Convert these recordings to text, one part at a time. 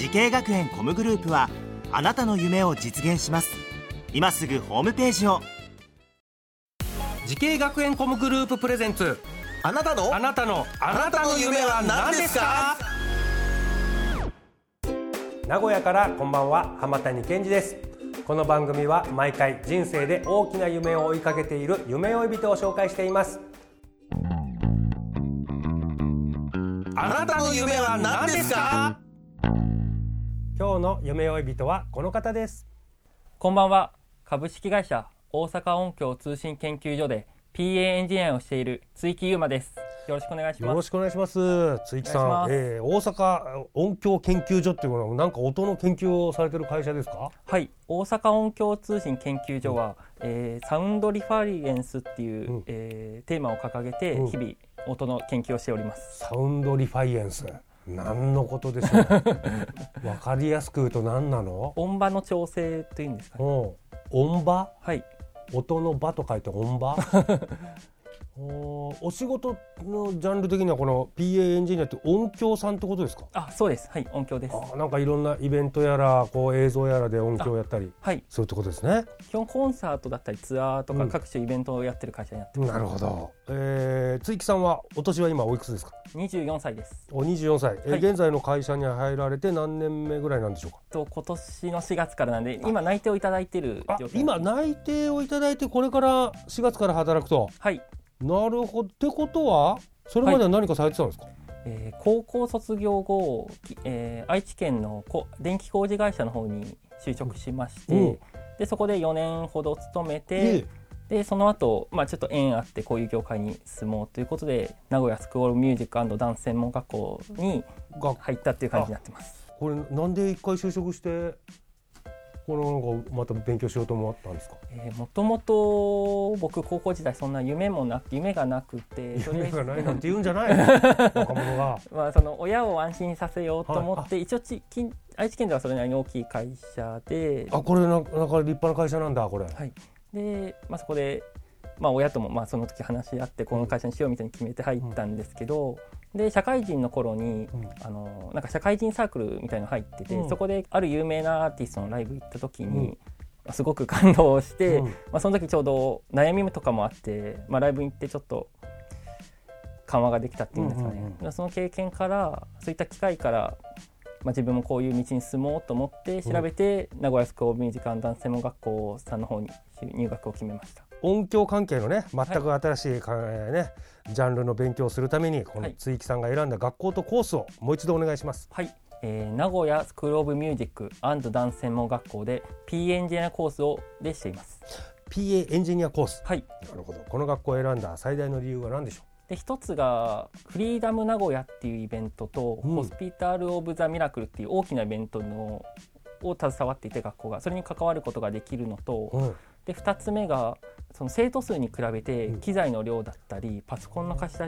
滋慶学園 COMグループはあなたの夢を実現します。今すぐホームページを。滋慶学園 COMグループプレゼンツ。あなたの？あなたのあなたの夢は何ですか？名古屋からこんばんは。浜谷健二です。この番組は毎回人生で大きな夢を追いかけている夢追い人を紹介しています。あなたの夢は何ですか？今日の夢追い人はこの方です。こんばんは。株式会社大阪音響通信研究所で PA エンジニアをしている追木優馬です。よろしくお願いしよます。ろしくお願いします。追木さん、えー、大阪音響研究所っていうのはなんか音の研究をされてる会社ですか？はい。大阪音響通信研究所は、えーサウンドリファリエンスっていう、うん。えーテーマを掲げてうん。日々音の研究をしております、サウンドリファイエンス何のことでしょう？わかりやすく言うと何なの？音場の調整というんですかね。うん。音場？はい。音の場と書いて音場？おお仕事のジャンル的にはこの PA エンジニアって音響さんってことですか？あそうです。はい音響です。あなんかいろんなイベントやらこう映像やらで音響やったりはい。そういうってことですね。基本コンサートだったりツアーとうん。か各種イベントをやってる会社になってます、なるほど、えー、追木さんはお年は今おいくつですか？24歳です。お24歳、えーはい。現在の会社に入られて何年目ぐらいなんでしょうか？と今年の4月からなんで今内定をいただいてる今内定をいただいてこれから4月から働くと？はいなるほど。ってことはそれまでは何かされてたんですか、えー高校卒業後、きえー愛知県のこ電気工事会社の方に就職しまして、うん。でそこで4年ほど勤めえて、でその後、まあちょっと縁あってこういう業界に進もうということで名古屋スクールミュージックダンス専門学校にが入ったっていう感じになってます。これなんで一回就職してこのなんかまた勉強しようと思ったんですか？えーもともと僕高校時代そんな夢もなく夢がなくて 夢がないなんて言うんじゃない 若者が。まあ、その親を安心させようと思って、一応ち近愛知県ではそれなりに大きい会社で。あこれななんか立派な会社なんだこれ、はい、で、まあ、そこで、まあ、親ともまあその時話し合ってこの会社にしようみたいに決めて入ったんですけど、で社会人の頃に、うん。あのなんか社会人サークルみたいの入ってて、うん。そこである有名なアーティストのライブ行った時に、まあすごく感動して、うん。まあ、その時ちょうど悩みとかもあって、まあ、ライブに行ってちょっと緩和ができたっていうんですかね、うんうんうんでその経験からそういった機会から、まあ、自分もこういう道に進もうと思って調べて、名古屋スクールミュージカルダンス専門学校さんの方に入学を決めました音響関係のね全く新しいか、えーねジャンルの勉強をするためにこのはい。追木さんが選んだ学校とコースをもう一度お願いします。はい、えー名古屋スクール・オブ・ミュージックダンス専門学校で P エンジニアコースをでしています。PA エンジニアコース。はい。なるほど。この学校を選んだ最大の理由は何でしょで一つがフリーダム名古屋っていうイベントと、うん。ホスピタル・オブ・ザ・ミラクルっていう大きなイベントのを携わっていて学校がそれに関わることができるのと、う、うん、で2つ目がその生徒数に比べてうん。機材の量だったり、パソコンの貸し出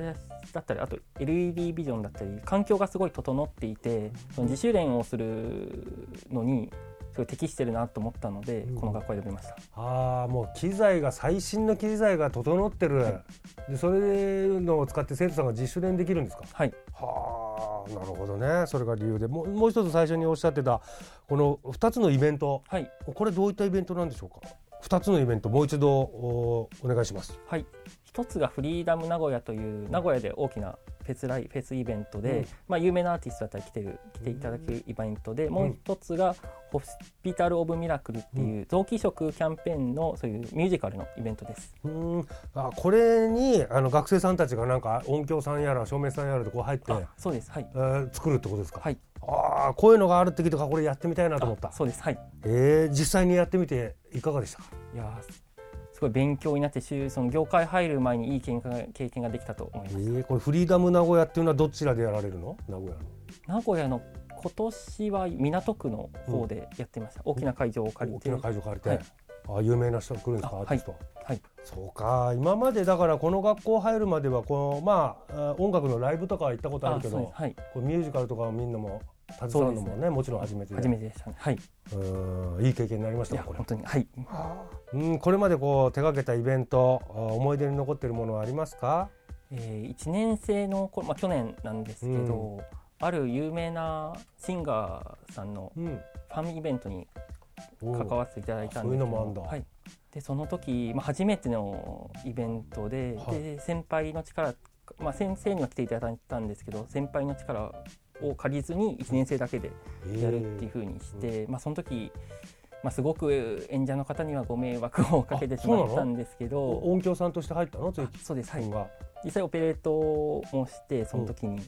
しだったりあと LED ビジョンだったり環境がすごい整っていてその自主練をするのにすごい適してるなと思ったので、うん。この学校を選びました。ああもう機材が最新の機材が整ってる、でそれのを使って生徒さんが自主練できるんですか？はい。はあなるほどね。それが理由で。もうもう一つ最初におっしゃってたこの2つのイベント。はい。これどういったイベントなんでしょうか？2つのイベントもう一度おお願いします。はい、一つがフリーダム名古屋という名古屋で大きなフェスライフェスイベントで、うん。まあ、有名なアーティストだったり来てる来ていただけるイベントで、もう一つがホスピタル・オブ・ミラクルっていう臓器移植キャンペーンのそういうミュージカルのイベントです。うーん。あこれにあの学生さんたちがなんか音響さんやら照明さんやらでこう入って、あそうです。はい。えー作るってことですか、はいああこういうのがあるって聞いてこれやってみたいなと思った。あそうです。はい。えー、実際にやってみていかがでした？かいやーすごい勉強になってしその業界入る前にいい経験が経験ができたと思いえます。ー、これフリーダム名古屋っていうのはどちらでやられるの？名古屋の。名古屋の今年は港区の方でやってました、大きな会場を借りて。大きな会場借りて、はい。あ有名な人来るんですか？あアーティスト、はい。そうか。今までだからこの学校入るまではこのまああ音楽のライブとかは行ったことあるけどはい。こうミュージカルとかをみんなも携わるのもねそうです。もちろん初めてで。初めてでしたね。はい。うん。いい経験になりましたこれ。本当に。はい。うん。これまでこう手掛けたイベントあ思い出に残っているものはありますか？えー、1年生の頃、まあ、去年なんですけど、ある有名なシンガーさんのうん。ファンイベントに関わっていただいたんですけど。のもあんだ。はい、でその時、まあ、初めてのイベントで,、はい。で先輩の力、まあ、先生には来ていただいたんですけど先輩の力を借りずに1年生だけでやるっていうふうにして、まあ、その時、まあ、すごく演者の方にはご迷惑をかけてしまったんですけど音響さんとして入ったの？関そうです、はい。実際オペレートもしてその時に、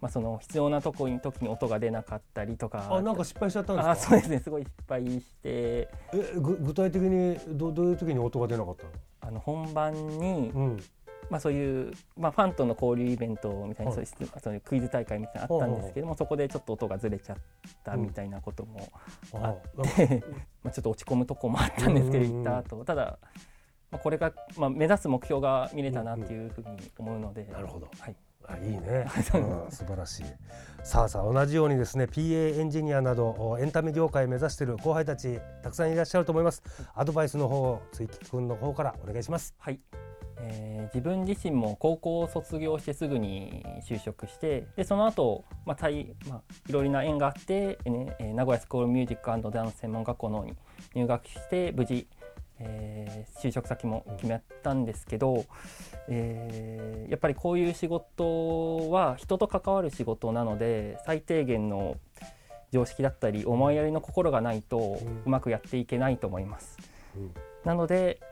まあ、その必要なとこに時に音が出なかったりとか。あなんか失敗しちゃったんですか？あそうですね。すごい失敗して。えぐ具体的にどどういう時に音が出なかったの？あの本番に、うんまあ、そういう、まあ、ファンとの交流イベントみたいな、はい。そういうクイズ大会みたいなのあったんですけども、そこでちょっと音がずれちゃったみたいなこともああなんかで、まあちょっと落ち込むとこもあったんですけど、行った後ただ、まあ、これが、まあ、目指す目標が見れたなっていうふうに思うので、なるほど。はい、あいいね、そ ううん素晴らしい。さあさあ同じようにですね PA エンジニアなどおエンタメ業界を目指している後輩たちたくさんいらっしゃると思います。アドバイスの方追木君の方からお願いします。はいえー自分自身も高校を卒業してすぐに就職してでその後、まあたいまあいろいろな縁があって、ねえー名古屋スクールミュージックダンス専門学校の方に入学して無事、えー就職先も決めたんですけど、えーやっぱりこういう仕事は人と関わる仕事なので最低限の常識だったり思いやりの心がないとうまくやっていけないと思います。うんなので、うん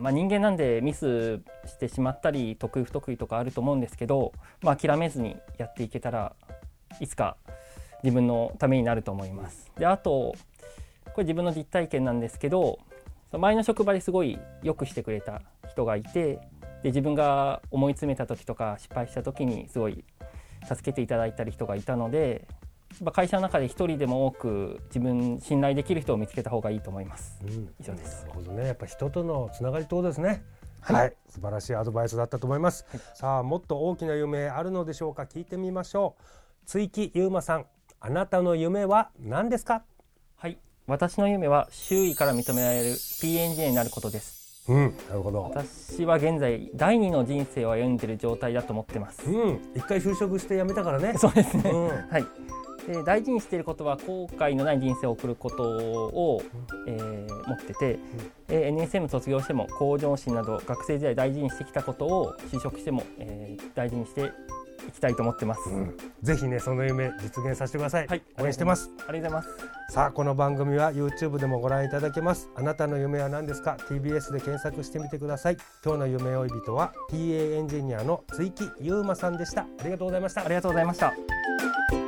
まあ、人間なんでミスしてしまったり得意不得意とかあると思うんですけど、まあ、諦めずにやっていけたらいつか自分のためになると思います。であとこれ自分の実体験なんですけど前の職場ですごいよくしてくれた人がいてで自分が思い詰めた時とか失敗した時にすごい助けていただいたり人がいたのでやっぱ会社の中で一人でも多く自分信頼できる人を見つけた方がいいと思います。うん。以上です。なるほどね。やっぱ人とのつながりってことですね。はい。はい、素晴らしいアドバイスだったと思います、さあもっと大きな夢あるのでしょうか。聞いてみましょう。追木優馬さん。あなたの夢は何ですか？はい、私の夢は周囲から認められる P エンジニアになることです。うん。なるほど。私は現在第二の人生を歩んでいる状態だと思ってます。うん。一回就職して辞めたからね。そうですね。うん。はい。で大事にしていることは後悔のない人生を送ることを、えー持ってて、えー NSM 卒業しても向上心など学生時代大事にしてきたことを就職しても、えー大事にしていきたいと思ってます。ぜひねその夢実現させてください、はい、応援してます。ありがとうございます。さあこの番組は YouTube でもご覧いただけます。あなたの夢は何ですか？TBS で検索してみてください。今日の夢追い人は PA エンジニアの追木優馬さんでした。ありがとうございました。ありがとうございました。